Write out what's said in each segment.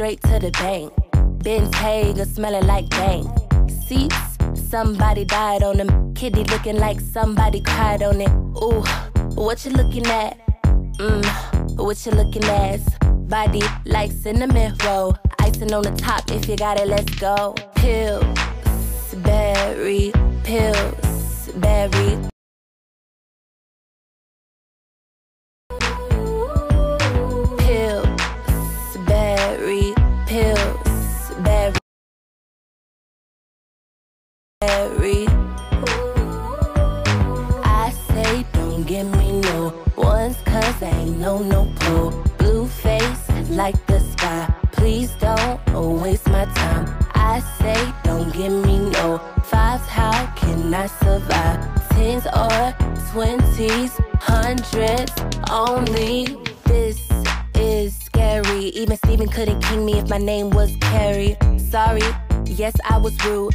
straight to the bank. Ben's Hager smelling like bank. Seats, somebody died on them. Kitty looking like somebody cried on it. Ooh, what you looking at? Mmm, what you looking at? Body like cinnamon roll. Icing on the top, if you got it, let's go. Pills, berry, pills, berry. No no pull. Blue face like the sky. Please don't waste my time. I say don't give me no fives. How can I survive? Tens or twenties, hundreds only. This is scary. Even Steven couldn't king me if my name was Carrie. Sorry Yes, I was rude.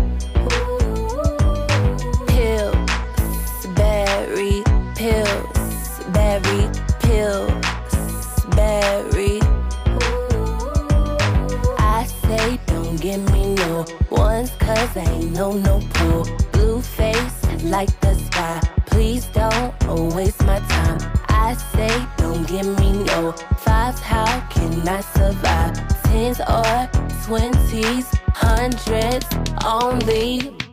Cause I ain't no no pull. Blue face like the sky. Please don't waste my time. I say don't give me no fives. How can I survive? Tens or twenties, hundreds only.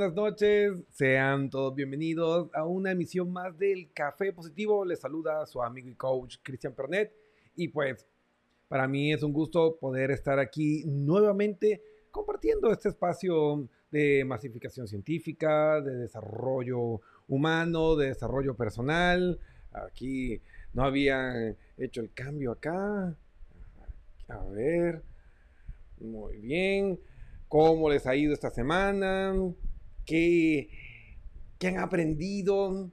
Buenas noches. Sean todos bienvenidos a una emisión más del Café Positivo. Les saluda su amigo y coach Cristian Pernet. Y pues, para mí es un gusto poder estar aquí nuevamente compartiendo este espacio de masificación científica, de desarrollo humano, de desarrollo personal. Aquí no había hecho el cambio acá. A ver. Muy bien cómo les ha ido esta semana, qué, qué han aprendido,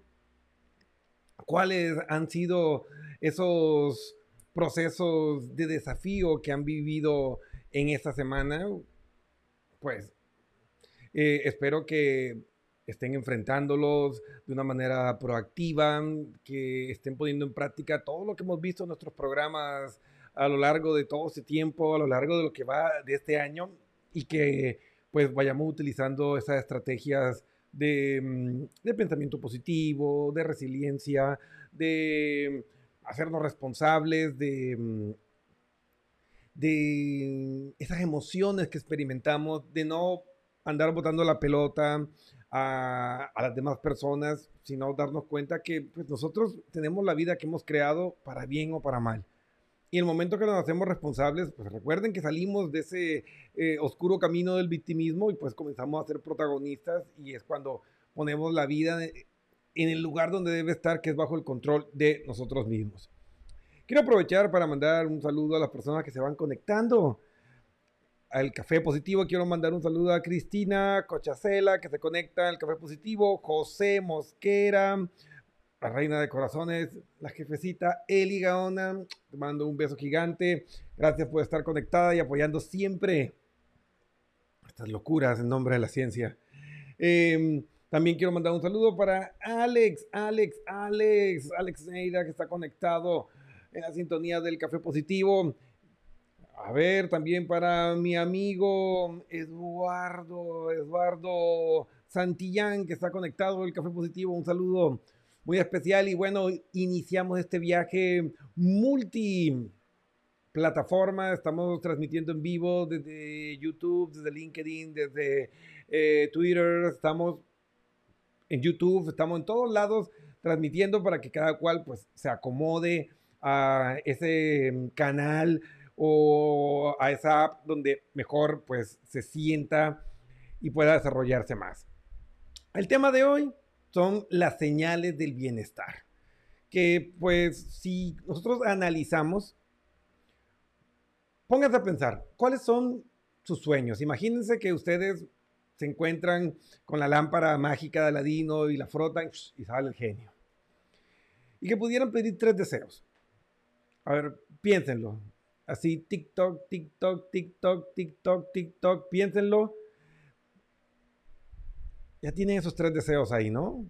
cuáles han sido esos procesos de desafío que han vivido en esta semana. Pues eh, espero que estén enfrentándolos de una manera proactiva, que estén poniendo en práctica todo lo que hemos visto en nuestros programas a lo largo de todo este tiempo, a lo largo de lo que va de este año y que pues vayamos utilizando esas estrategias de, mm, pensamiento positivo, de resiliencia, de hacernos responsables de, mm, de esas emociones que experimentamos, de no andar botando la pelota a, las demás personas, sino darnos cuenta que pues, nosotros tenemos la vida que hemos creado para bien o para mal. Y en el momento que nos hacemos responsables, pues recuerden que salimos de ese eh, oscuro camino del victimismo y pues comenzamos a ser protagonistas y es cuando ponemos la vida en el lugar donde debe estar, que es bajo el control de nosotros mismos. Quiero aprovechar para mandar un saludo a las personas que se van conectando al Café Positivo. Quiero mandar un saludo a Cristina Cochacela, que se conecta al Café Positivo, José Mosquera, la reina de corazones, la jefecita Eli Gaona. Te mando un beso gigante. Gracias por estar conectada y apoyando siempre estas locuras en nombre de la ciencia. Em, también quiero mandar un saludo para Alex, Alex, Alex, Alex Neira, que está conectado en la sintonía del Café Positivo. A ver, también para mi amigo Eduardo, Eduardo Santillán, que está conectado el Café Positivo. Un saludo muy especial y bueno, iniciamos este viaje multi plataforma, estamos transmitiendo en vivo desde YouTube, desde LinkedIn, desde eh, Twitter, estamos en YouTube, estamos en todos lados transmitiendo para que cada cual pues se acomode a ese canal o a esa app donde mejor pues se sienta y pueda desarrollarse más. El tema de hoy, son las señales del bienestar. Que pues si nosotros analizamos, pónganse a pensar, ¿cuáles son sus sueños? Imagínense que ustedes se encuentran con la lámpara mágica de Aladino y la frotan y sale el genio. Y que pudieran pedir tres deseos. A ver, piénsenlo. Así, TikTok, TikTok, TikTok, TikTok, TikTok, piénsenlo ya tienen esos tres deseos ahí, ¿no?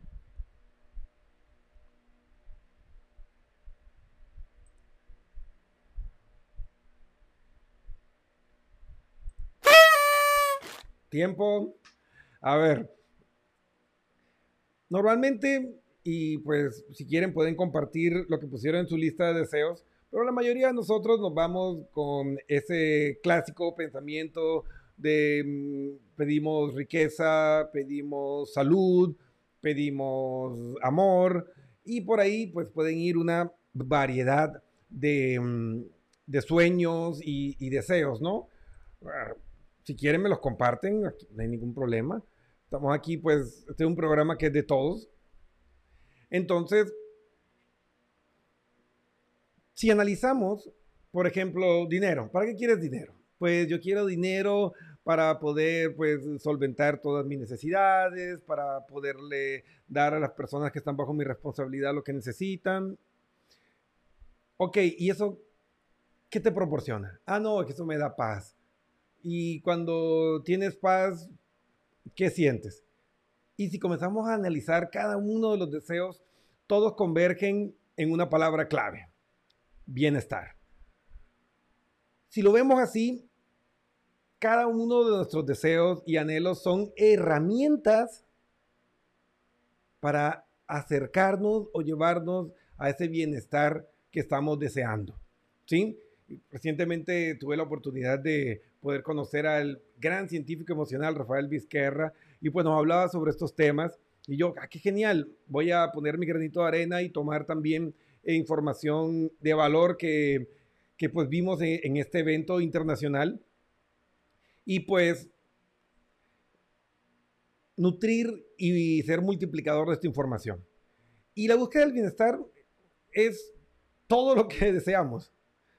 Tiempo. A ver. Normalmente, y pues si quieren pueden compartir lo que pusieron en su lista de deseos, pero la mayoría de nosotros nos vamos con ese clásico pensamiento de mm, pedimos riqueza, pedimos salud, pedimos amor y por ahí pues pueden ir una variedad de, mm, sueños y, deseos, ¿no? Ah, si quieren me los comparten, no hay ningún problema. Estamos aquí pues, este es un programa que es de todos. Entonces, si analizamos, por ejemplo, dinero, ¿para qué quieres dinero? Pues yo quiero dinero para poder pues solventar todas mis necesidades, para poderle dar a las personas que están bajo mi responsabilidad lo que necesitan. Ok, ¿y eso qué te proporciona? Ah, no, que eso me da paz. Y cuando tienes paz, ¿qué sientes? Y si comenzamos a analizar cada uno de los deseos, todos convergen en una palabra clave, bienestar. Si lo vemos así, cada uno de nuestros deseos y anhelos son herramientas para acercarnos o llevarnos a ese bienestar que estamos deseando. ¿sí? Recientemente tuve la oportunidad de poder conocer al gran científico emocional Rafael Vizquerra, y pues nos hablaba sobre estos temas. Y yo, ah, qué genial, voy a poner mi granito de arena y tomar también información de valor que, que pues vimos en este evento internacional. Y pues nutrir y ser multiplicador de esta información. Y la búsqueda del bienestar es todo lo que deseamos.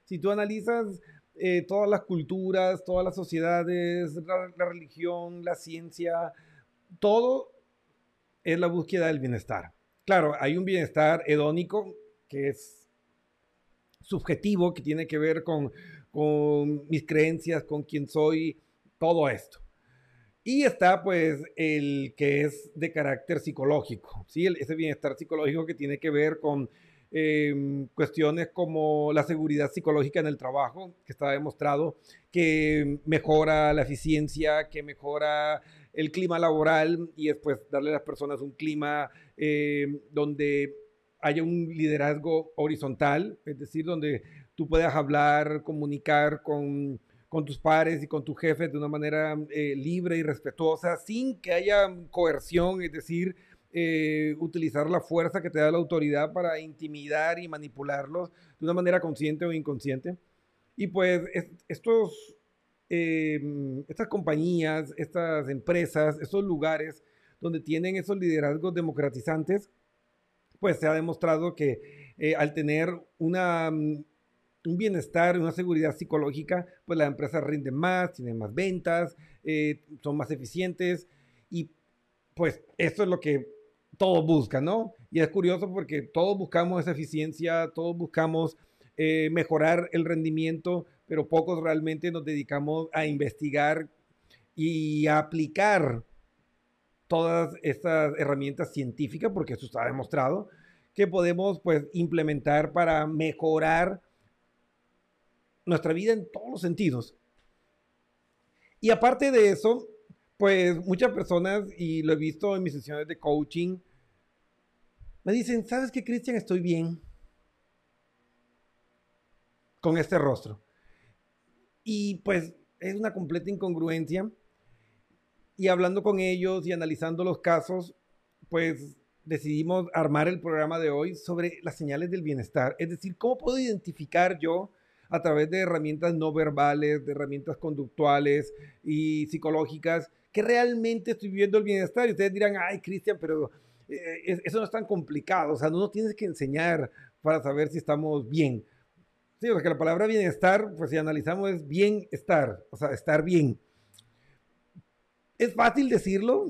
Si tú analizas eh, todas las culturas, todas las sociedades, la, religión, la ciencia, todo es la búsqueda del bienestar. Claro, hay un bienestar hedónico que es subjetivo, que tiene que ver con, con mis creencias, con quién soy, todo esto. Y está pues el que es de carácter psicológico, ¿sí? ese bienestar psicológico que tiene que ver con eh, cuestiones como la seguridad psicológica en el trabajo, que está demostrado que mejora la eficiencia, que mejora el clima laboral y después darle a las personas un clima eh, donde haya un liderazgo horizontal, es decir, donde tú puedas hablar, comunicar con con tus pares y con tus jefes de una manera eh, libre y respetuosa, sin que haya coerción, es decir, eh, utilizar la fuerza que te da la autoridad para intimidar y manipularlos de una manera consciente o inconsciente. Y pues estos, em, estas compañías, estas empresas, estos lugares donde tienen esos liderazgos democratizantes, pues se ha demostrado que eh, al tener una un bienestar, una seguridad psicológica, pues las empresas rinden más, tienen más ventas, eh, son más eficientes y pues esto es lo que todos buscan, ¿no? Y es curioso porque todos buscamos esa eficiencia, todos buscamos eh, mejorar el rendimiento, pero pocos realmente nos dedicamos a investigar y aplicar todas estas herramientas científicas, porque eso está demostrado, que podemos pues implementar para mejorar nuestra vida en todos los sentidos. Y aparte de eso, pues muchas personas, y lo he visto en mis sesiones de coaching, me dicen, ¿sabes qué, Cristian? Estoy bien con este rostro. Y pues es una completa incongruencia. Y hablando con ellos y analizando los casos, pues decidimos armar el programa de hoy sobre las señales del bienestar. Es decir, ¿cómo puedo identificar yo a través de herramientas no verbales, de herramientas conductuales y psicológicas, que realmente estoy viviendo el bienestar. Y ustedes dirán, ay, Cristian, pero eh, eso no es tan complicado. O sea, no nos tienes que enseñar para saber si estamos bien. Sí, porque la palabra bienestar, pues si analizamos es bienestar, o sea, estar bien. Es fácil decirlo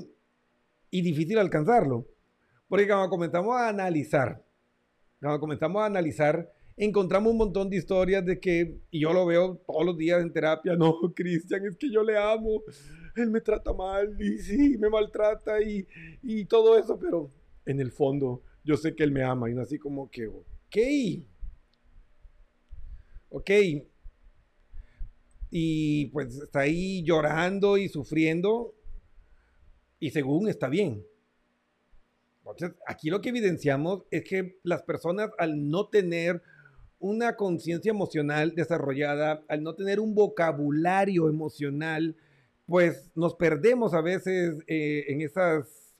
y difícil alcanzarlo. Porque cuando comenzamos a analizar, cuando comenzamos a analizar encontramos un montón de historias de que, y yo lo veo todos los días en terapia, no, Cristian, es que yo le amo, él me trata mal y sí, me maltrata y, y todo eso, pero en el fondo yo sé que él me ama y así como que, ok, ok, y pues está ahí llorando y sufriendo y según está bien. Entonces, aquí lo que evidenciamos es que las personas al no tener una conciencia emocional desarrollada, al no tener un vocabulario emocional, pues nos perdemos a veces eh, en esas,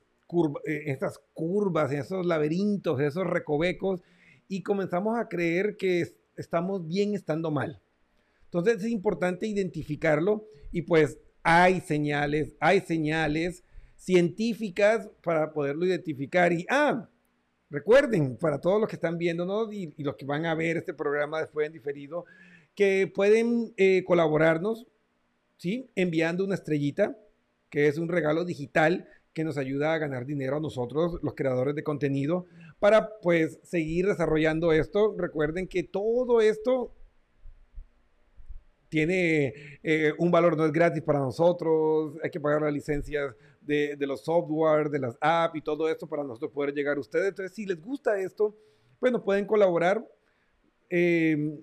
eh, esas curvas, en esos laberintos, en esos recovecos, y comenzamos a creer que estamos bien estando mal. Entonces es importante identificarlo y pues hay señales, hay señales científicas para poderlo identificar. Y, ah, Recuerden, para todos los que están viéndonos y, los que van a ver este programa después en diferido, que pueden eh, colaborarnos, ¿sí? Enviando una estrellita, que es un regalo digital que nos ayuda a ganar dinero a nosotros, los creadores de contenido, para pues seguir desarrollando esto. Recuerden que todo esto tiene eh, un valor, no es gratis para nosotros, hay que pagar las licencias de, los software, de las apps y todo esto para nosotros poder llegar a ustedes. Entonces, si les gusta esto, bueno, pueden colaborar. Em,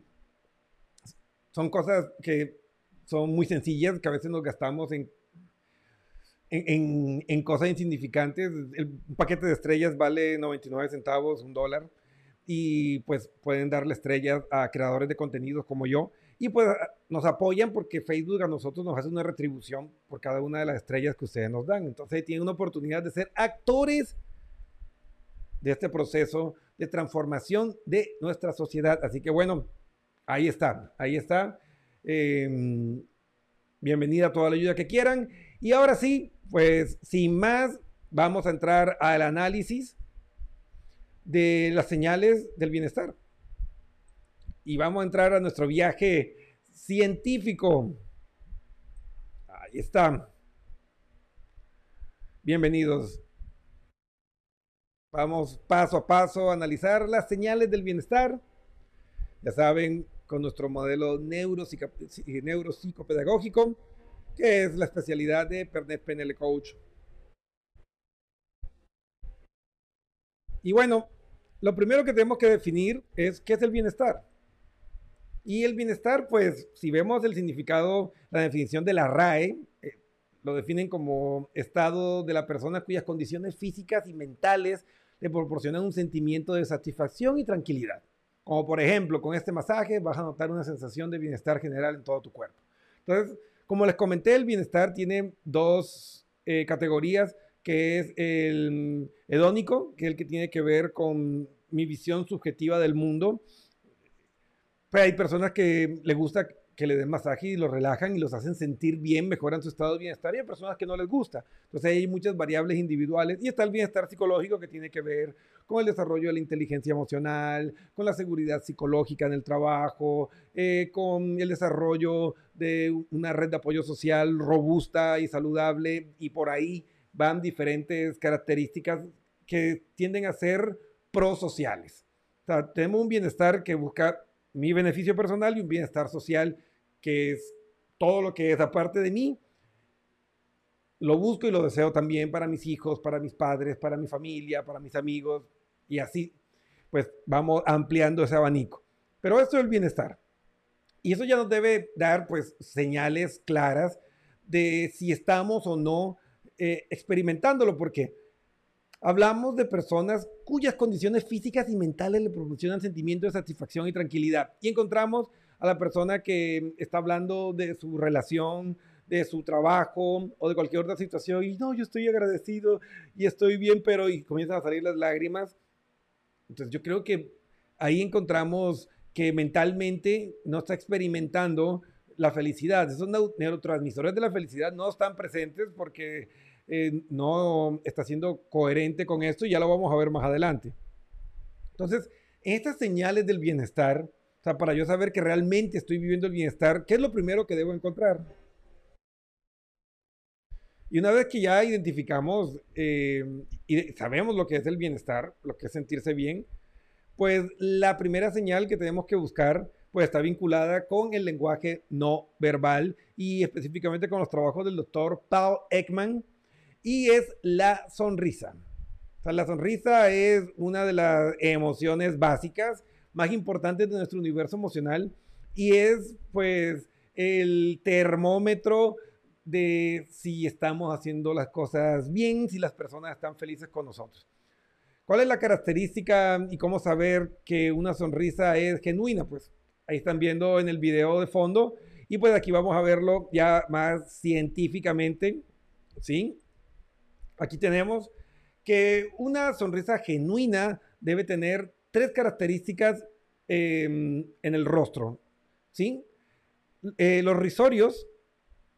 son cosas que son muy sencillas, que a veces nos gastamos en, en, en, cosas insignificantes. El, un paquete de estrellas vale 99 centavos, un dólar. Y pues pueden darle estrellas a creadores de contenidos como yo y pues nos apoyan porque Facebook a nosotros nos hace una retribución por cada una de las estrellas que ustedes nos dan. Entonces tienen una oportunidad de ser actores de este proceso de transformación de nuestra sociedad. Así que bueno, ahí está, ahí está. Em, bienvenida a toda la ayuda que quieran. Y ahora sí, pues sin más, vamos a entrar al análisis de las señales del bienestar. Y vamos a entrar a nuestro viaje científico. Ahí está. Bienvenidos. Vamos paso a paso a analizar las señales del bienestar. Ya saben, con nuestro modelo neuropsicopedagógico, que es la especialidad de Pernet PNL Coach. Y bueno, lo primero que tenemos que definir es qué es el bienestar. Y el bienestar, pues, si vemos el significado, la definición de la RAE, eh, lo definen como estado de la persona cuyas condiciones físicas y mentales le proporcionan un sentimiento de satisfacción y tranquilidad. Como por ejemplo, con este masaje vas a notar una sensación de bienestar general en todo tu cuerpo. Entonces, como les comenté, el bienestar tiene dos eh, categorías, que es el hedónico, que es el que tiene que ver con mi visión subjetiva del mundo, pues hay personas que les gusta que le den masaje y los relajan y los hacen sentir bien, mejoran su estado de bienestar y hay personas que no les gusta. Entonces hay muchas variables individuales y está el bienestar psicológico que tiene que ver con el desarrollo de la inteligencia emocional, con la seguridad psicológica en el trabajo, eh, con el desarrollo de una red de apoyo social robusta y saludable y por ahí van diferentes características que tienden a ser prosociales. O sea, tenemos un bienestar que busca mi beneficio personal y un bienestar social, que es todo lo que es aparte de mí. Lo busco y lo deseo también para mis hijos, para mis padres, para mi familia, para mis amigos. Y así, pues vamos ampliando ese abanico. Pero esto es el bienestar. Y eso ya nos debe dar, pues, señales claras de si estamos o no eh, experimentándolo, porque Hablamos de personas cuyas condiciones físicas y mentales le proporcionan sentimiento de satisfacción y tranquilidad. Y encontramos a la persona que está hablando de su relación, de su trabajo o de cualquier otra situación y no, yo estoy agradecido y estoy bien, pero y comienzan a salir las lágrimas. Entonces yo creo que ahí encontramos que mentalmente no está experimentando la felicidad. Esos neurotransmisores de la felicidad no están presentes porque eh, no está siendo coherente con esto y ya lo vamos a ver más adelante. Entonces, estas señales del bienestar, o sea, para yo saber que realmente estoy viviendo el bienestar, ¿qué es lo primero que debo encontrar? Y una vez que ya identificamos eh, y sabemos lo que es el bienestar, lo que es sentirse bien, pues la primera señal que tenemos que buscar pues está vinculada con el lenguaje no verbal y específicamente con los trabajos del doctor Paul Ekman, y es la sonrisa. O sea, la sonrisa es una de las emociones básicas más importantes de nuestro universo emocional y es pues el termómetro de si estamos haciendo las cosas bien, si las personas están felices con nosotros. ¿Cuál es la característica y cómo saber que una sonrisa es genuina? Pues ahí están viendo en el video de fondo y pues aquí vamos a verlo ya más científicamente, ¿sí? Aquí tenemos que una sonrisa genuina debe tener tres características em, en el rostro. ¿sí? Eh, los risorios,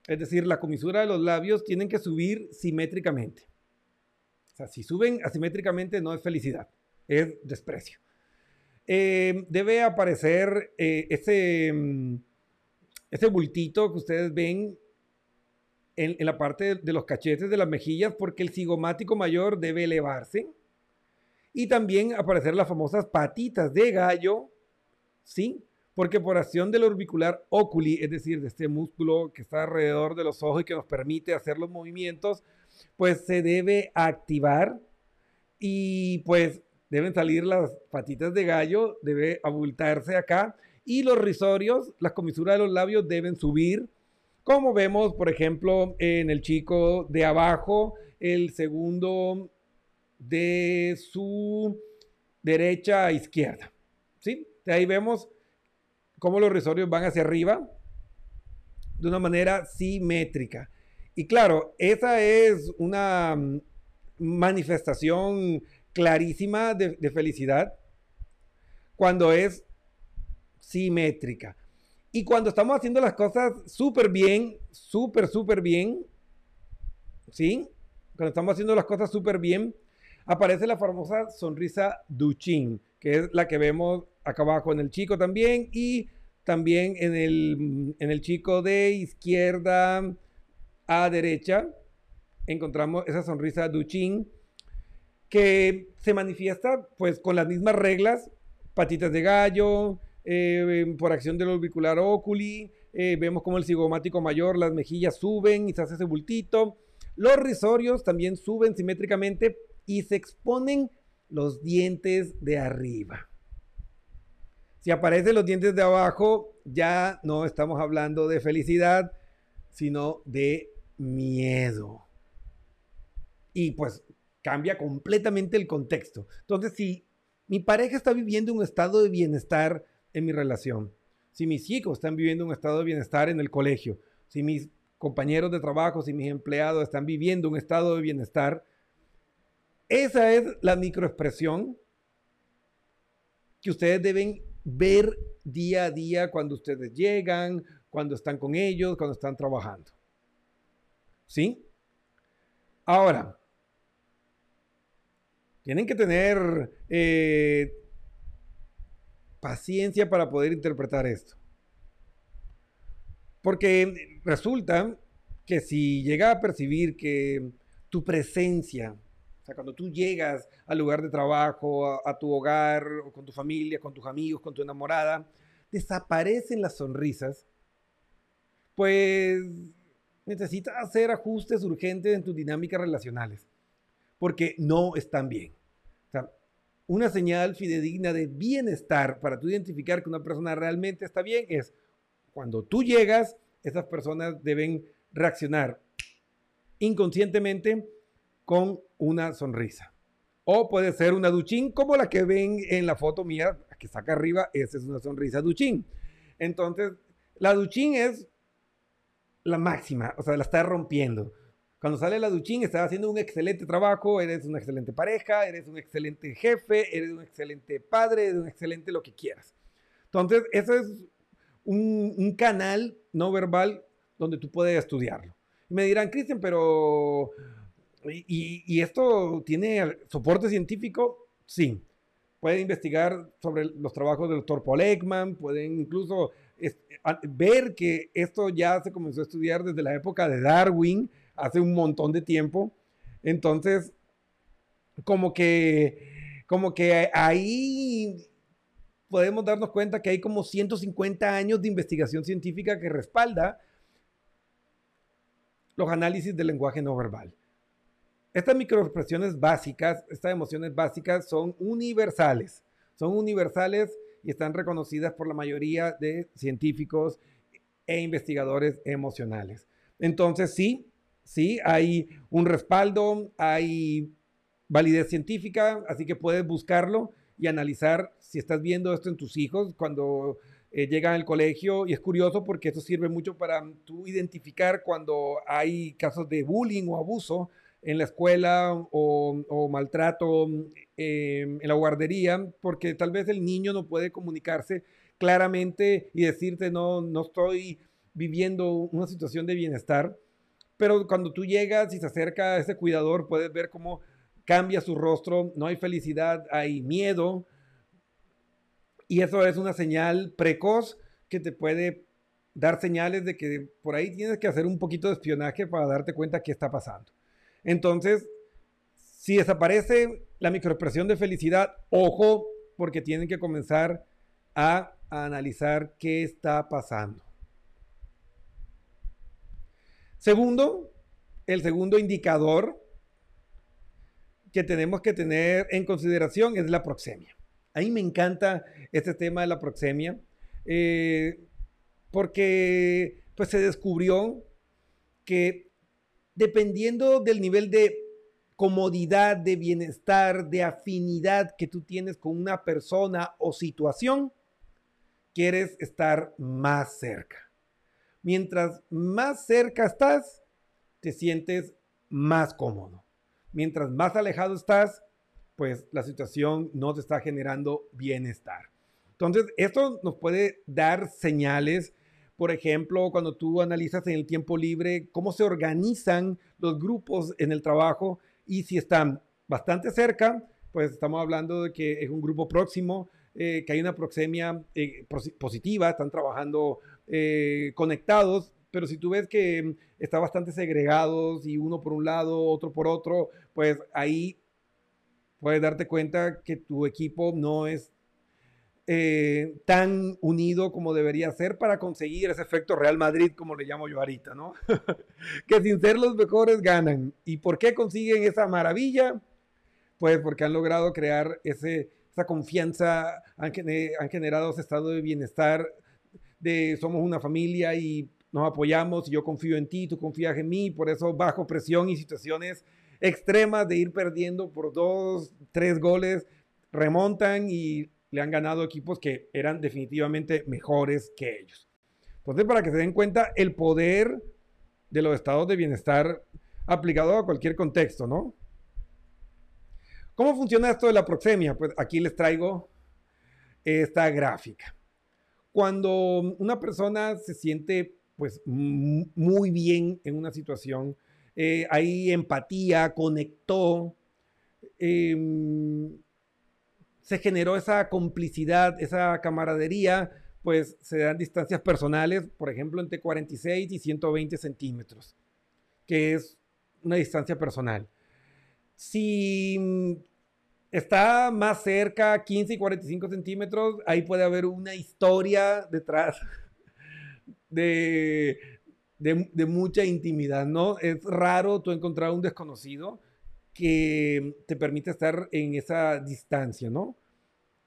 es decir, la comisura de los labios, tienen que subir simétricamente. O sea, si suben asimétricamente no es felicidad, es desprecio. Em, debe aparecer eh, ese, em, ese bultito que ustedes ven en, la parte de, los cachetes de las mejillas porque el cigomático mayor debe elevarse. Y también aparecer las famosas patitas de gallo, ¿sí? Porque por acción del orbicular oculi, es decir, de este músculo que está alrededor de los ojos y que nos permite hacer los movimientos, pues se debe activar y pues deben salir las patitas de gallo, debe abultarse acá y los risorios, las comisuras de los labios deben subir como vemos, por ejemplo, en el chico de abajo, el segundo de su derecha a izquierda. ¿Sí? De ahí vemos cómo los risorios van hacia arriba de una manera simétrica. Y claro, esa es una mm, manifestación clarísima de, de felicidad cuando es simétrica. Y cuando estamos haciendo las cosas súper bien, súper, súper bien, ¿sí? Cuando estamos haciendo las cosas súper bien, aparece la famosa sonrisa Duchin, que es la que vemos acá abajo en el chico también y también en el, en el chico de izquierda a derecha. Encontramos esa sonrisa Duchin que se manifiesta pues con las mismas reglas, patitas de gallo, eh, por acción del orbicular oculi, eh, vemos como el cigomático mayor, las mejillas suben y se hace ese bultito. Los risorios también suben simétricamente y se exponen los dientes de arriba. Si aparecen los dientes de abajo, ya no estamos hablando de felicidad, sino de miedo. Y pues cambia completamente el contexto. Entonces, si mi pareja está viviendo un estado de bienestar en mi relación, si mis hijos están viviendo un estado de bienestar en el colegio, si mis compañeros de trabajo, si mis empleados están viviendo un estado de bienestar, esa es la microexpresión que ustedes deben ver día a día cuando ustedes llegan, cuando están con ellos, cuando están trabajando. ¿Sí? Ahora, tienen que tener eh, paciencia para poder interpretar esto. Porque resulta que si llega a percibir que tu presencia, o sea, cuando tú llegas al lugar de trabajo, a, tu hogar, con tu familia, con tus amigos, con tu enamorada, desaparecen las sonrisas, pues necesitas hacer ajustes urgentes en tus dinámicas relacionales, porque no están bien. Una señal fidedigna de bienestar para tú identificar que una persona realmente está bien es cuando tú llegas, esas personas deben reaccionar inconscientemente con una sonrisa. O puede ser una duchín como la que ven en la foto mía, que saca arriba, esa es una sonrisa duchín. Entonces, la duchín es la máxima, o sea, la está rompiendo. Cuando sale la duchín, estás haciendo un excelente trabajo, eres una excelente pareja, eres un excelente jefe, eres un excelente padre, eres un excelente lo que quieras. Entonces, eso es un, canal no verbal donde tú puedes estudiarlo. Me dirán, Cristian, pero ¿y, esto tiene soporte científico? Sí. Pueden investigar sobre los trabajos del doctor Paul Ekman, pueden incluso ver que esto ya se comenzó a estudiar desde la época de Darwin, hace un montón de tiempo. Entonces, como que, como que ahí podemos darnos cuenta que hay como 150 años de investigación científica que respalda los análisis del lenguaje no verbal. Estas microexpresiones básicas, estas emociones básicas son universales, son universales y están reconocidas por la mayoría de científicos e investigadores emocionales. Entonces sí, sí, hay un respaldo, hay validez científica, así que puedes buscarlo y analizar si estás viendo esto en tus hijos cuando eh, llegan al colegio. Y es curioso porque esto sirve mucho para tú identificar cuando hay casos de bullying o abuso en la escuela o, maltrato em, en la guardería, porque tal vez el niño no puede comunicarse claramente y decirte, no, no estoy viviendo una situación de bienestar. Pero cuando tú llegas y se acerca a ese cuidador, puedes ver cómo cambia su rostro, no hay felicidad, hay miedo. Y eso es una señal precoz que te puede dar señales de que por ahí tienes que hacer un poquito de espionaje para darte cuenta qué está pasando. Entonces, si desaparece la microexpresión de felicidad, ojo, porque tienen que comenzar a, analizar qué está pasando. Segundo, el segundo indicador que tenemos que tener en consideración es la proxemia. A mí me encanta este tema de la proxemia eh, porque pues se descubrió que dependiendo del nivel de comodidad, de bienestar, de afinidad que tú tienes con una persona o situación, quieres estar más cerca. Mientras más cerca estás, te sientes más cómodo. Mientras más alejado estás, pues la situación no te está generando bienestar. Entonces, esto nos puede dar señales, por ejemplo, cuando tú analizas en el tiempo libre cómo se organizan los grupos en el trabajo y si están bastante cerca, pues estamos hablando de que es un grupo próximo, eh, que hay una proxemia eh, positiva, están trabajando eh, conectados, pero si tú ves que está bastante segregados y uno por un lado, otro por otro, pues ahí puedes darte cuenta que tu equipo no es tan unido como debería ser para conseguir ese efecto Real Madrid, como le llamo yo ahorita, ¿no? que sin ser los mejores ganan. ¿Y por qué consiguen esa maravilla? Pues porque han logrado crear ese, esa confianza, han, han generado ese estado de bienestar, de somos una familia y nos apoyamos y yo confío en ti, tú confías en mí, por eso bajo presión y situaciones extremas de ir perdiendo por dos, tres goles, remontan y le han ganado equipos que eran definitivamente mejores que ellos. Entonces, para que se den cuenta el poder de los estados de bienestar aplicado a cualquier contexto, ¿no? ¿Cómo funciona esto de la proxemia? Pues aquí les traigo esta gráfica. Cuando una persona se siente pues muy bien en una situación, eh, hay empatía, conectó, em, se generó esa complicidad, esa camaradería, pues se dan distancias personales, por ejemplo, entre 46 y 120 centímetros, que es una distancia personal. Si está más cerca, 15 y 45 centímetros, ahí puede haber una historia detrás de, de, mucha intimidad, ¿no? Es raro tú encontrar un desconocido que te permite estar en esa distancia, ¿no?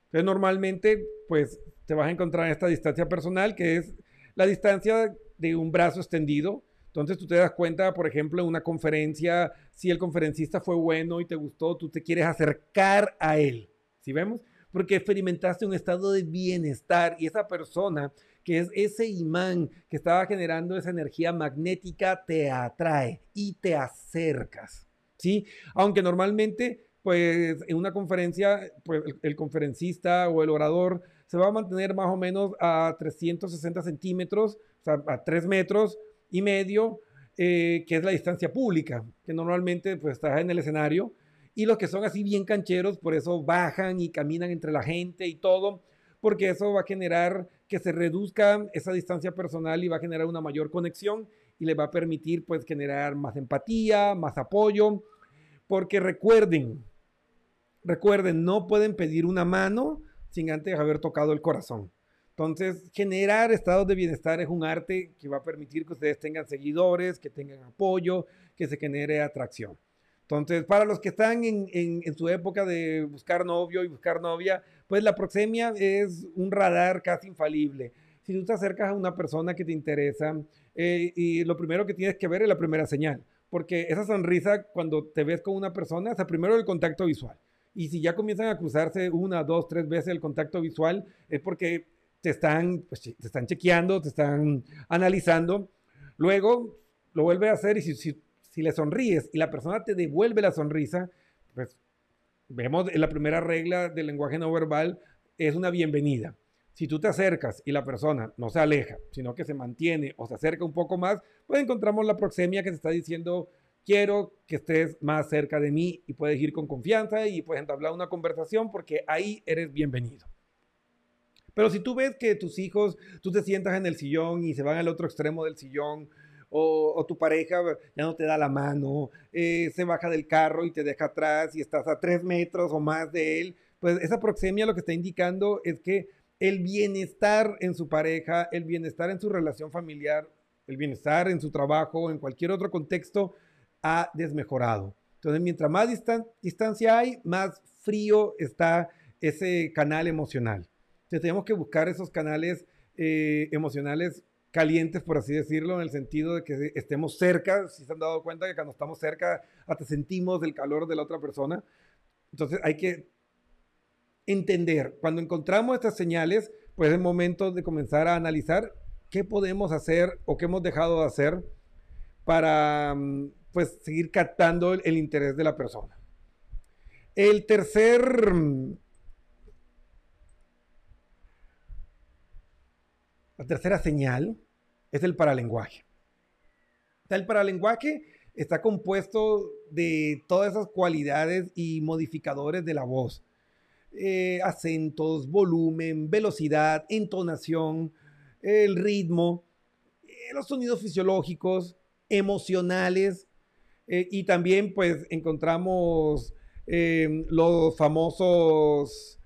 Entonces, normalmente, pues, te vas a encontrar en esta distancia personal, que es la distancia de un brazo extendido, entonces tú te das cuenta, por ejemplo, en una conferencia, si el conferencista fue bueno y te gustó, tú te quieres acercar a él. ¿Sí vemos? Porque experimentaste un estado de bienestar y esa persona que es ese imán que estaba generando esa energía magnética te atrae y te acercas. ¿Sí? Aunque normalmente, pues en una conferencia, pues el, conferencista o el orador se va a mantener más o menos a 360 centímetros, o sea, a 3 metros y medio, eh, que es la distancia pública, que normalmente pues estás en el escenario, y los que son así bien cancheros, por eso bajan y caminan entre la gente y todo, porque eso va a generar que se reduzca esa distancia personal y va a generar una mayor conexión y le va a permitir pues generar más empatía, más apoyo, porque recuerden, recuerden, no pueden pedir una mano sin antes haber tocado el corazón. Entonces, generar estados de bienestar es un arte que va a permitir que ustedes tengan seguidores, que tengan apoyo, que se genere atracción. Entonces, para los que están en, en, su época de buscar novio y buscar novia, pues la proxemia es un radar casi infalible. Si tú te acercas a una persona que te interesa, eh, y lo primero que tienes que ver es la primera señal, porque esa sonrisa cuando te ves con una persona, es primero el contacto visual. Y si ya comienzan a cruzarse una, dos, tres veces el contacto visual, es porque te están, pues, te están chequeando, te están analizando. Luego lo vuelve a hacer y si, si, si, le sonríes y la persona te devuelve la sonrisa, pues vemos la primera regla del lenguaje no verbal es una bienvenida. Si tú te acercas y la persona no se aleja, sino que se mantiene o se acerca un poco más, pues encontramos la proxemia que te está diciendo, quiero que estés más cerca de mí y puedes ir con confianza y puedes entablar una conversación porque ahí eres bienvenido. Pero si tú ves que tus hijos, tú te sientas en el sillón y se van al otro extremo del sillón, o, tu pareja ya no te da la mano, eh, se baja del carro y te deja atrás y estás a tres metros o más de él, pues esa proxemia lo que está indicando es que el bienestar en su pareja, el bienestar en su relación familiar, el bienestar en su trabajo, en cualquier otro contexto, ha desmejorado. Entonces, mientras más distancia hay, más frío está ese canal emocional tenemos que buscar esos canales eh, emocionales calientes, por así decirlo, en el sentido de que estemos cerca, si se han dado cuenta que cuando estamos cerca hasta sentimos el calor de la otra persona. Entonces hay que entender, cuando encontramos estas señales, pues es momento de comenzar a analizar qué podemos hacer o qué hemos dejado de hacer para mm, pues seguir captando el, interés de la persona. El tercer la tercera señal es el paralenguaje. El paralenguaje está compuesto de todas esas cualidades y modificadores de la voz. Eh, acentos, volumen, velocidad, entonación, el ritmo, eh, los sonidos fisiológicos, emocionales eh, y también pues encontramos los famosos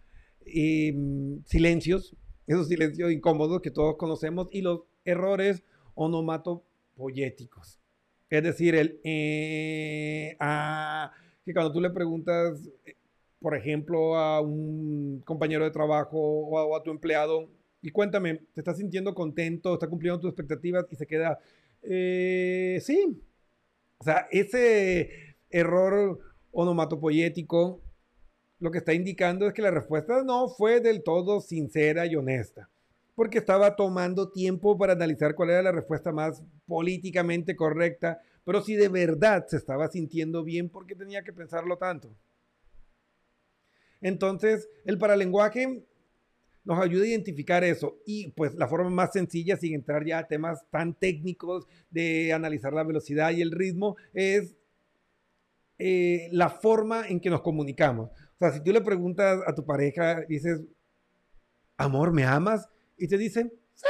silencios, esos silencios incómodos que todos conocemos y los errores onomatopoyéticos. Es decir, el eh, que cuando tú le preguntas, por ejemplo, a un compañero de trabajo o a tu empleado, y cuéntame, ¿te estás sintiendo contento? ¿Está cumpliendo tus expectativas? Y se queda, eh, sí. O sea, ese error onomatopoyético lo que está indicando es que la respuesta no fue del todo sincera y honesta, porque estaba tomando tiempo para analizar cuál era la respuesta más políticamente correcta, pero si de verdad se estaba sintiendo bien, ¿por qué tenía que pensarlo tanto? Entonces, el paralenguaje nos ayuda a identificar eso. Y pues la forma más sencilla, sin entrar ya a temas tan técnicos de analizar la velocidad y el ritmo, es eh, la forma en que nos comunicamos. O sea, si tú le preguntas a tu pareja, dices, amor, ¿me amas? Y te dicen, sí,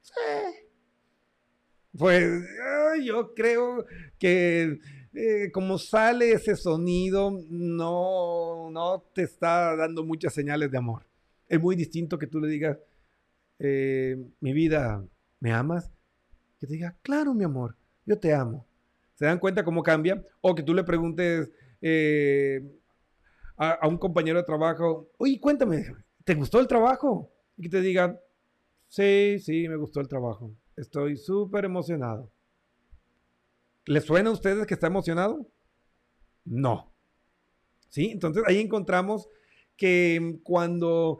sí. Pues yo creo que eh, como sale ese sonido, no, no te está dando muchas señales de amor. Es muy distinto que tú le digas, eh, mi vida, ¿me amas? Que te diga, claro, mi amor, yo te amo. ¿Se dan cuenta cómo cambia? O que tú le preguntes eh, a, un compañero de trabajo, oye, cuéntame, ¿te gustó el trabajo? Y que te diga, sí, sí, me gustó el trabajo. Estoy súper emocionado. ¿Le suena a ustedes que está emocionado? No. ¿Sí? Entonces ahí encontramos que cuando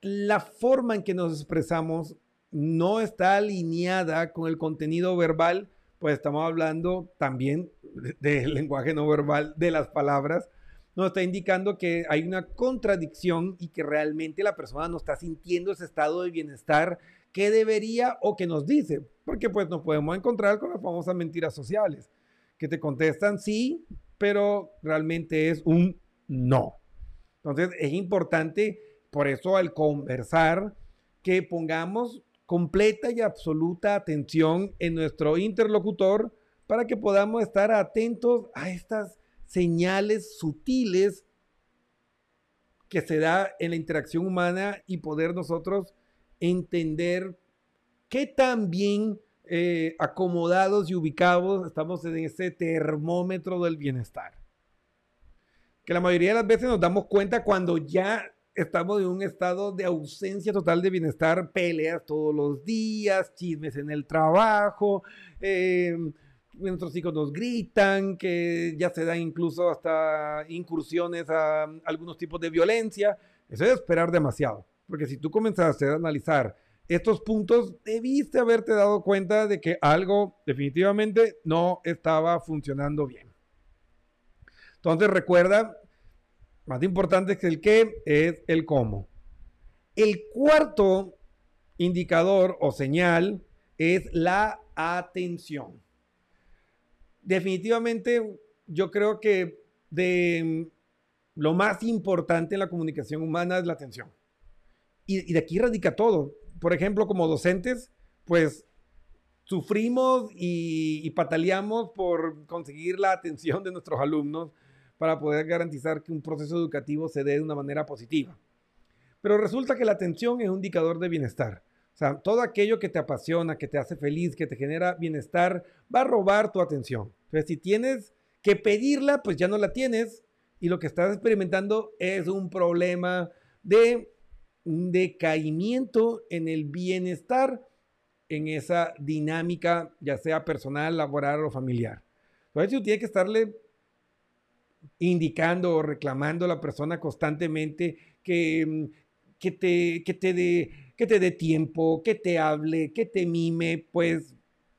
la forma en que nos expresamos no está alineada con el contenido verbal, pues estamos hablando también del lenguaje no verbal de las palabras, nos está indicando que hay una contradicción y que realmente la persona no está sintiendo ese estado de bienestar que debería o que nos dice, porque pues nos podemos encontrar con las famosas mentiras sociales, que te contestan sí, pero realmente es un no. Entonces es importante por eso al conversar, que pongamos completa y absoluta atención en nuestro interlocutor para que podamos estar atentos a estas señales sutiles que se da en la interacción humana y poder nosotros entender qué tan bien eh, acomodados y ubicados estamos en ese termómetro del bienestar. Que la mayoría de las veces nos damos cuenta cuando ya estamos en un estado de ausencia total de bienestar, peleas todos los días, chismes en el trabajo, eh, nuestros hijos nos gritan, que ya se dan incluso hasta incursiones a, algunos tipos de violencia. Eso es esperar demasiado, porque si tú comenzaste a analizar estos puntos, debiste haberte dado cuenta de que algo definitivamente no estaba funcionando bien. Entonces recuerda más importante que el qué es el cómo. El cuarto indicador o señal es la atención. Definitivamente yo creo que de lo más importante en la comunicación humana es la atención. Y, de aquí radica todo. Por ejemplo, como docentes, pues sufrimos y, y pataleamos por conseguir la atención de nuestros alumnos para poder garantizar que un proceso educativo se dé de una manera positiva. Pero resulta que la atención es un indicador de bienestar. O sea, todo aquello que te apasiona, que te hace feliz, que te genera bienestar, va a robar tu atención. Entonces, si tienes que pedirla, pues ya no la tienes y lo que estás experimentando es un problema de un decaimiento en el bienestar en esa dinámica, ya sea personal, laboral o familiar. Entonces, tú tienes que estarle indicando o reclamando a la persona constantemente que mm, que te, que te que te dé tiempo, que te hable, que te mime, pues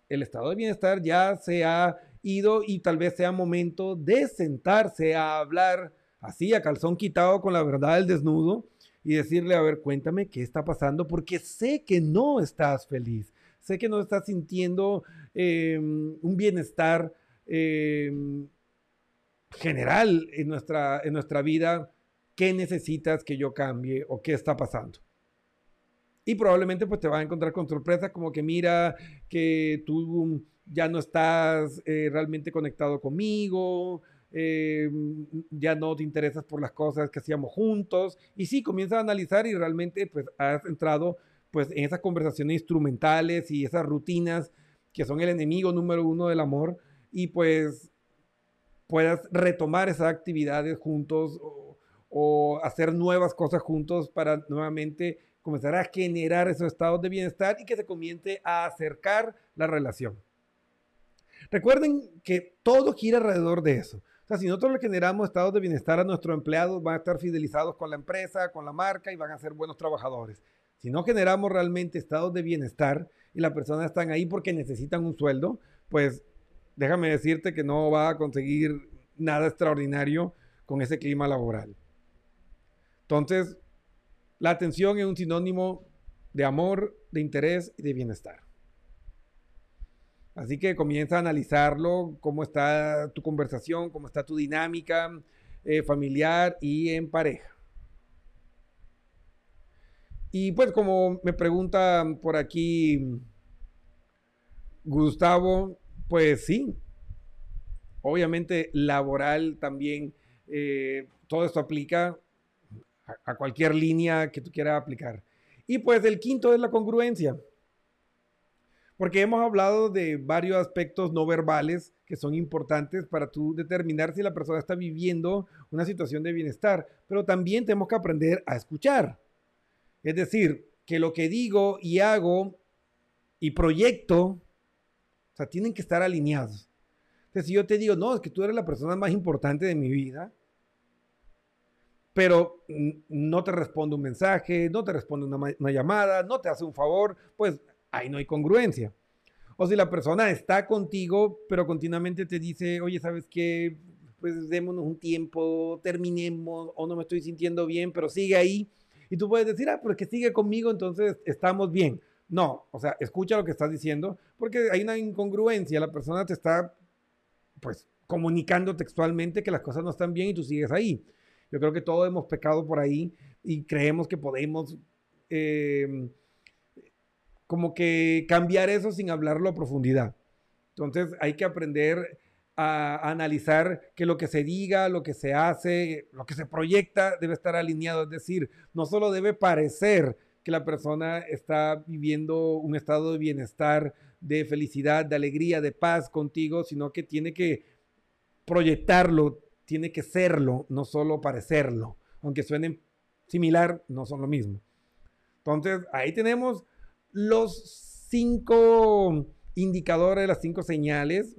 el estado de bienestar ya se ha ido y tal vez sea momento de sentarse a hablar así a calzón quitado con la verdad del desnudo y decirle, a ver, cuéntame qué está pasando porque sé que no estás feliz, sé que no estás sintiendo em, un bienestar em, general en nuestra, en nuestra vida, ¿qué necesitas que yo cambie o qué está pasando? Y probablemente pues te vas a encontrar con sorpresas como que mira que tú ya no estás eh, realmente conectado conmigo, eh, ya no te interesas por las cosas que hacíamos juntos. Y sí, comienzas a analizar y realmente pues has entrado pues en esas conversaciones instrumentales y esas rutinas que son el enemigo número uno del amor y pues puedas retomar esas actividades juntos o, hacer nuevas cosas juntos para nuevamente comenzar a generar esos estados de bienestar y que se comience a acercar la relación. Recuerden que todo gira alrededor de eso. O sea, si nosotros le generamos estados de bienestar a nuestros empleados, van a estar fidelizados con la empresa, con la marca y van a ser buenos trabajadores. Si no generamos realmente estados de bienestar y las personas están ahí porque necesitan un sueldo, pues déjame decirte que no va a conseguir nada extraordinario con ese clima laboral. Entonces, la atención es un sinónimo de amor, de interés y de bienestar. Así que comienza a analizarlo, cómo está tu conversación, cómo está tu dinámica eh, familiar y en pareja. Y pues como me pregunta por aquí Gustavo, pues sí, obviamente laboral también, eh, todo esto aplica a, cualquier línea que tú quieras aplicar. Y pues el quinto es la congruencia. Porque hemos hablado de varios aspectos no verbales que son importantes para tú determinar si la persona está viviendo una situación de bienestar, pero también tenemos que aprender a escuchar. Es decir, que lo que digo y hago y proyecto o sea, tienen que estar alineados. Entonces, si yo te digo, no, es que tú eres la persona más importante de mi vida, pero no te responde un mensaje, no te responde una, una, llamada, no te hace un favor, pues ahí no hay congruencia. O si la persona está contigo, pero continuamente te dice, oye, ¿sabes qué? Pues démonos un tiempo, terminemos, o no me estoy sintiendo bien, pero sigue ahí. Y tú puedes decir, ah, porque sigue conmigo, entonces estamos bien. No, o sea, escucha lo que estás diciendo, porque hay una incongruencia, la persona te está, pues, comunicando textualmente que las cosas no están bien y tú sigues ahí. Yo creo que todos hemos pecado por ahí y creemos que podemos em, como que cambiar eso sin hablarlo a profundidad. Entonces hay que aprender a, analizar que lo que se diga, lo que se hace, lo que se proyecta debe estar alineado. Es decir, no solo debe parecer que la persona está viviendo un estado de bienestar, de felicidad, de alegría, de paz contigo, sino que tiene que proyectarlo, tiene que serlo, no solo parecerlo. Aunque suenen similar, no son lo mismo. Entonces, ahí tenemos los cinco indicadores, las cinco señales,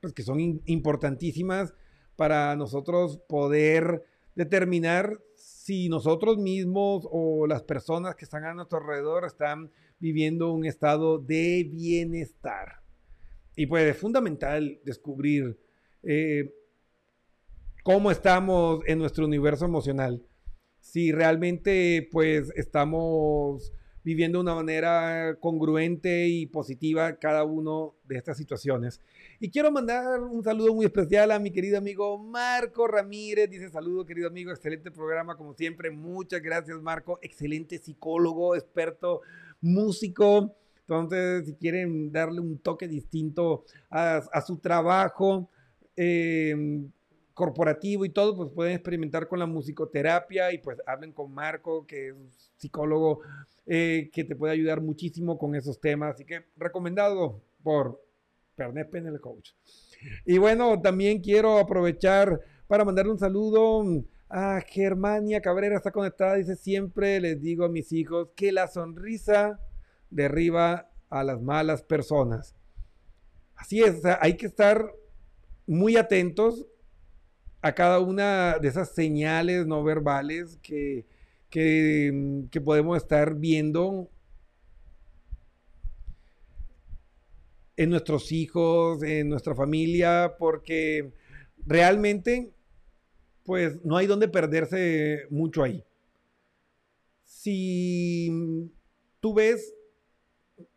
pues que son importantísimas para nosotros poder determinar si nosotros mismos o las personas que están a nuestro alrededor están viviendo un estado de bienestar. Y pues es fundamental descubrir eh, cómo estamos en nuestro universo emocional. Si realmente pues estamos viviendo de una manera congruente y positiva cada uno de estas situaciones. Y quiero mandar un saludo muy especial a mi querido amigo Marco Ramírez. Dice saludo, querido amigo, excelente programa como siempre. Muchas gracias, Marco. Excelente psicólogo, experto, músico. Entonces, si quieren darle un toque distinto a, su trabajo, eh, corporativo y todo, pues pueden experimentar con la musicoterapia y pues hablen con Marco, que es psicólogo eh, que te puede ayudar muchísimo con esos temas. Así que recomendado por Pernet Penel Coach. Y bueno, también quiero aprovechar para mandar un saludo a Germania Cabrera, está conectada, dice siempre les digo a mis hijos que la sonrisa derriba a las malas personas. Así es, hay que estar muy atentos a cada una de esas señales no verbales que, que, que podemos estar viendo en nuestros hijos, en nuestra familia, porque realmente, pues no hay donde perderse mucho ahí. Si tú ves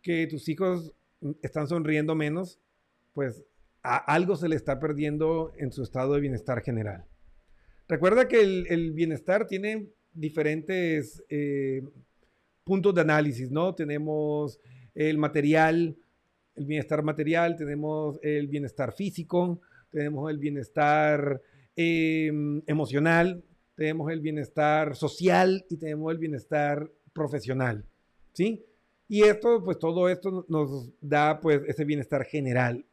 que tus hijos están sonriendo menos, pues algo se le está perdiendo en su estado de bienestar general. Recuerda que el, bienestar tiene diferentes eh, puntos de análisis, ¿no? Tenemos el material, el bienestar material, tenemos el bienestar físico, tenemos el bienestar em, emocional, tenemos el bienestar social y tenemos el bienestar profesional, ¿sí? Y esto, pues todo esto nos da pues ese bienestar general.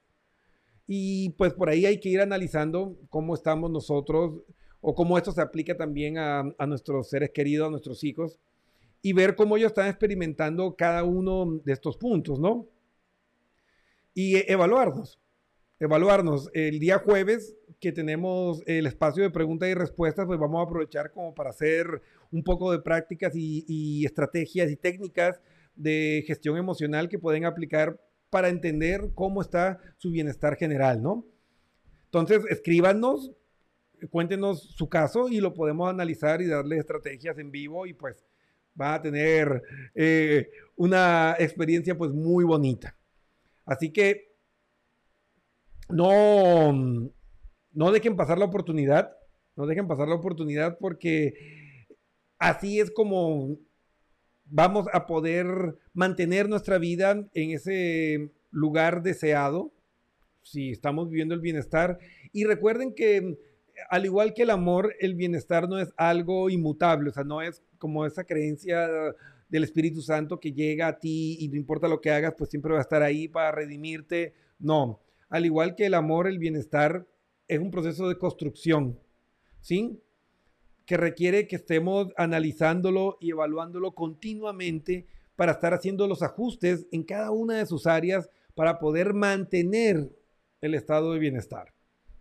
Y pues por ahí hay que ir analizando cómo estamos nosotros o cómo esto se aplica también a, nuestros seres queridos, a nuestros hijos, y ver cómo ellos están experimentando cada uno de estos puntos, ¿no? y evaluarnos. Evaluarnos. El día jueves que tenemos el espacio de preguntas y respuestas, pues vamos a aprovechar como para hacer un poco de prácticas y, estrategias y técnicas de gestión emocional que pueden aplicar para entender cómo está su bienestar general, ¿no? Entonces, escríbanos, cuéntenos su caso y lo podemos analizar y darle estrategias en vivo y pues va a tener eh, una experiencia pues muy bonita. Así que no, no dejen pasar la oportunidad, no dejen pasar la oportunidad porque así es como vamos a poder mantener nuestra vida en ese lugar deseado, si estamos viviendo el bienestar. Y recuerden que al igual que el amor, el bienestar no es algo inmutable, o sea, no es como esa creencia del Espíritu Santo que llega a ti y no importa lo que hagas, pues siempre va a estar ahí para redimirte. No, al igual que el amor, el bienestar es un proceso de construcción, ¿sí? Que requiere que estemos analizándolo y evaluándolo continuamente para estar haciendo los ajustes en cada una de sus áreas para poder mantener el estado de bienestar.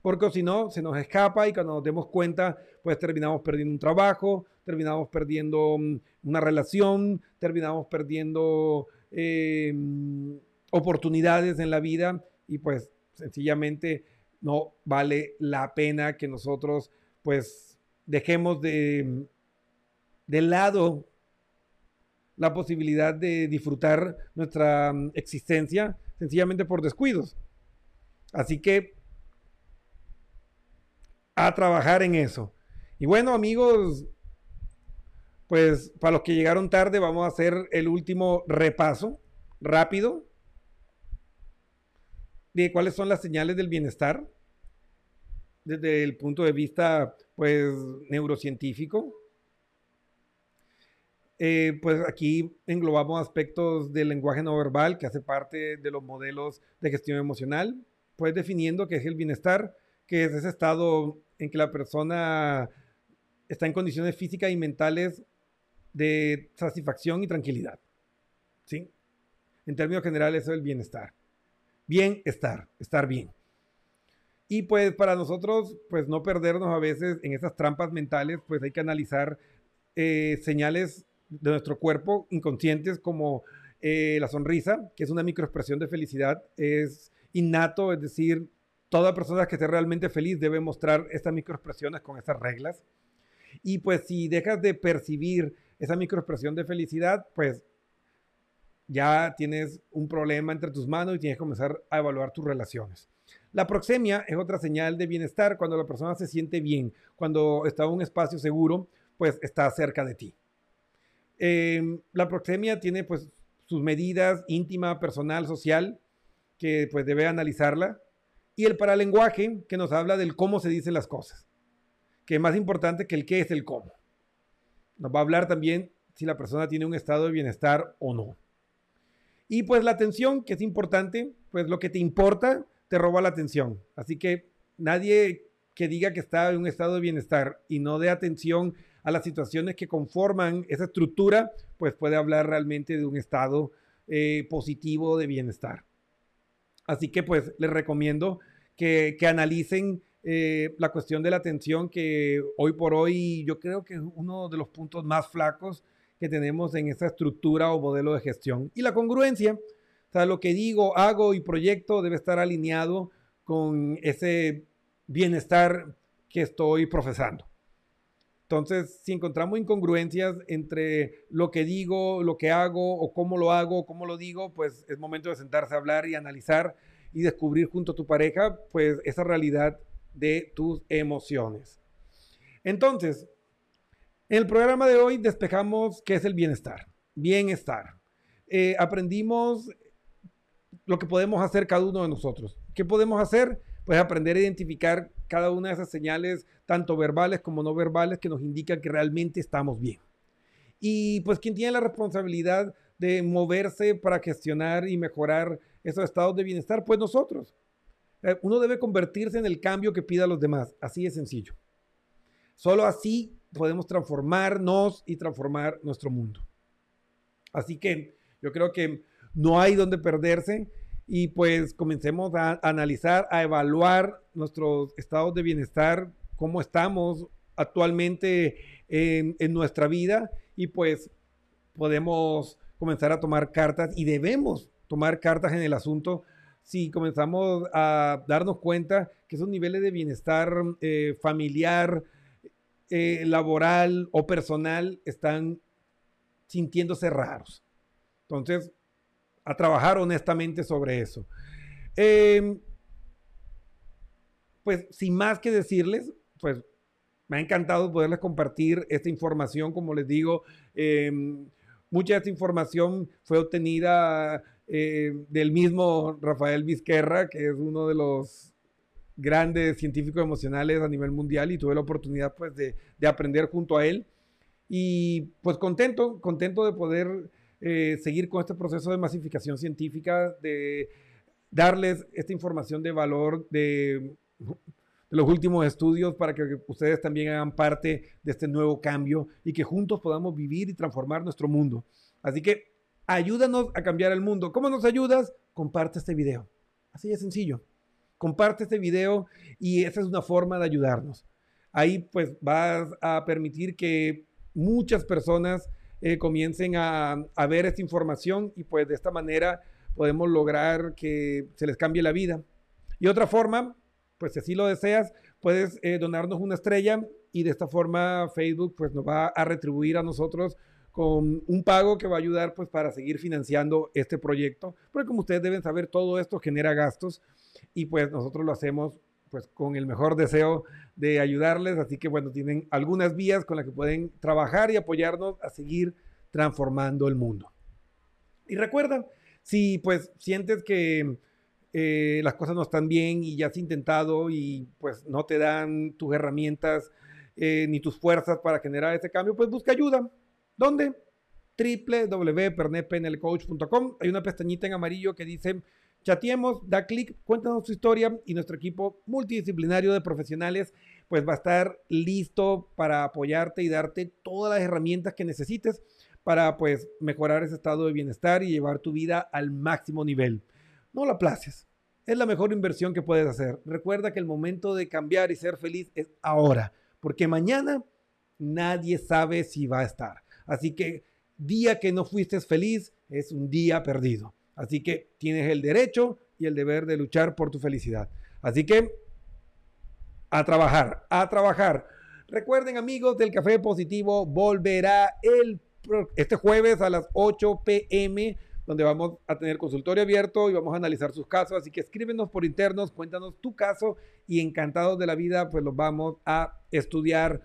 Porque si no, se nos escapa y cuando nos demos cuenta, pues terminamos perdiendo un trabajo, terminamos perdiendo mm, una relación, terminamos perdiendo em, oportunidades en la vida y pues sencillamente no vale la pena que nosotros pues dejemos de, de lado la posibilidad de disfrutar nuestra mm, existencia sencillamente por descuidos. Así que a trabajar en eso. Y bueno, amigos, pues para los que llegaron tarde, vamos a hacer el último repaso rápido de cuáles son las señales del bienestar desde el punto de vista, pues, neurocientífico. Eh, pues aquí englobamos aspectos del lenguaje no verbal que hace parte de los modelos de gestión emocional, pues definiendo qué es el bienestar, que es ese estado en que la persona está en condiciones físicas y mentales de satisfacción y tranquilidad. ¿Sí? En términos generales, eso es el bienestar. Bienestar, estar bien. Y pues para nosotros, pues no perdernos a veces en esas trampas mentales, pues hay que analizar eh, señales de nuestro cuerpo inconscientes como eh, la sonrisa, que es una microexpresión de felicidad, es innato, es decir, toda persona que esté realmente feliz debe mostrar estas microexpresiones con estas reglas. Y pues si dejas de percibir esa microexpresión de felicidad, pues ya tienes un problema entre tus manos y tienes que comenzar a evaluar tus relaciones. La proxemia es otra señal de bienestar cuando la persona se siente bien, cuando está en un espacio seguro, pues está cerca de ti. Em, la proxemia tiene pues sus medidas íntima, personal, social, que pues debe analizarla y el paralenguaje que nos habla del cómo se dicen las cosas, que es más importante que el qué es el cómo. Nos va a hablar también si la persona tiene un estado de bienestar o no. Y pues la atención, que es importante, pues lo que te importa te roba la atención. Así que nadie que diga que está en un estado de bienestar y no dé atención a las situaciones que conforman esa estructura, pues puede hablar realmente de un estado eh, positivo de bienestar. Así que pues les recomiendo que, analicen eh, la cuestión de la atención que hoy por hoy yo creo que es uno de los puntos más flacos que tenemos en esta estructura o modelo de gestión. Y la congruencia, sea, lo que digo, hago y proyecto debe estar alineado con ese bienestar que estoy profesando. Entonces, si encontramos incongruencias entre lo que digo, lo que hago o cómo lo hago, cómo lo digo, pues es momento de sentarse a hablar y analizar y descubrir junto a tu pareja, pues esa realidad de tus emociones. Entonces, en el programa de hoy despejamos qué es el bienestar. Bienestar. Eh, aprendimos lo que podemos hacer cada uno de nosotros. ¿Qué podemos hacer? Pues aprender a identificar cada una de esas señales, tanto verbales como no verbales, que nos indican que realmente estamos bien. Y pues quien tiene la responsabilidad de moverse para gestionar y mejorar esos estados de bienestar, pues nosotros. Eh, uno debe convertirse en el cambio que pida a los demás. Así de sencillo. Solo así podemos transformarnos y transformar nuestro mundo. Así que yo creo que no hay donde perderse. Y pues comencemos a analizar, a evaluar nuestros estados de bienestar, cómo estamos actualmente en, nuestra vida. Y pues podemos comenzar a tomar cartas y debemos tomar cartas en el asunto. Si comenzamos a darnos cuenta que esos niveles de bienestar eh, familiar, eh, laboral o personal están sintiéndose raros. Entonces, a trabajar honestamente sobre eso. Em, pues sin más que decirles, pues me ha encantado poderles compartir esta información, como les digo, em, mucha de esta información fue obtenida eh, del mismo Rafael Vizquerra, que es uno de los grandes científicos emocionales a nivel mundial y tuve la oportunidad pues de, aprender junto a él. Y pues contento, contento de poder eh, seguir con este proceso de masificación científica, de darles esta información de valor de, los últimos estudios para que ustedes también hagan parte de este nuevo cambio y que juntos podamos vivir y transformar nuestro mundo. Así que Ayúdanos a cambiar el mundo. ¿Cómo nos ayudas? Comparte este video. Así de sencillo. Comparte este video y esa es una forma de ayudarnos. Ahí pues vas a permitir que muchas personas eh, comiencen a, ver esta información y pues de esta manera podemos lograr que se les cambie la vida. Y otra forma, pues si así lo deseas, puedes eh, donarnos una estrella y de esta forma Facebook pues nos va a retribuir a nosotros con un pago que va a ayudar pues para seguir financiando este proyecto, porque como ustedes deben saber, todo esto genera gastos y pues nosotros lo hacemos pues con el mejor deseo de ayudarles, así que bueno, tienen algunas vías con las que pueden trabajar y apoyarnos a seguir transformando el mundo. Y recuerda, si pues sientes que eh, las cosas no están bien y ya has intentado y pues no te dan tus herramientas eh, ni tus fuerzas para generar ese cambio, pues busca ayuda. ¿Dónde? www.pernetpenelcoach.com. Hay una pestañita en amarillo que dice chateemos, da clic, cuéntanos tu historia y nuestro equipo multidisciplinario de profesionales pues va a estar listo para apoyarte y darte todas las herramientas que necesites para pues mejorar ese estado de bienestar y llevar tu vida al máximo nivel. No la aplaces. Es la mejor inversión que puedes hacer. Recuerda que el momento de cambiar y ser feliz es ahora, porque mañana nadie sabe si va a estar. Así que día que no fuiste feliz es un día perdido. Así que tienes el derecho y el deber de luchar por tu felicidad. Así que a trabajar, a trabajar. Recuerden amigos del Café Positivo, volverá el, este jueves a las 8 pm donde vamos a tener consultorio abierto y vamos a analizar sus casos. Así que escríbenos por internos, cuéntanos tu caso y encantados de la vida, pues los vamos a estudiar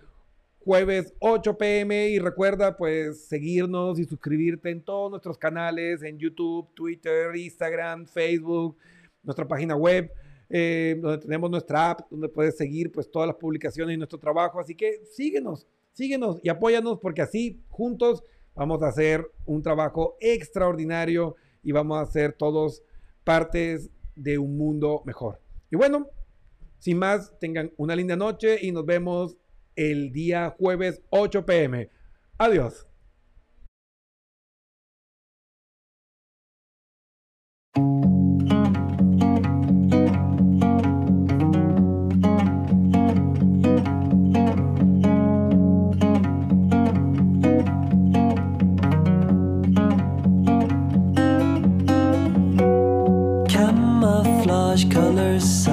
jueves 8 pm y recuerda pues seguirnos y suscribirte en todos nuestros canales, en YouTube, Twitter, Instagram, Facebook, nuestra página web, eh, donde tenemos nuestra app, donde puedes seguir pues todas las publicaciones y nuestro trabajo. Así que síguenos, síguenos y apóyanos porque así juntos vamos a hacer un trabajo extraordinario y vamos a ser todos partes de un mundo mejor. Y bueno, sin más, tengan una linda noche y nos vemos el día jueves 8 pm. Adiós. colors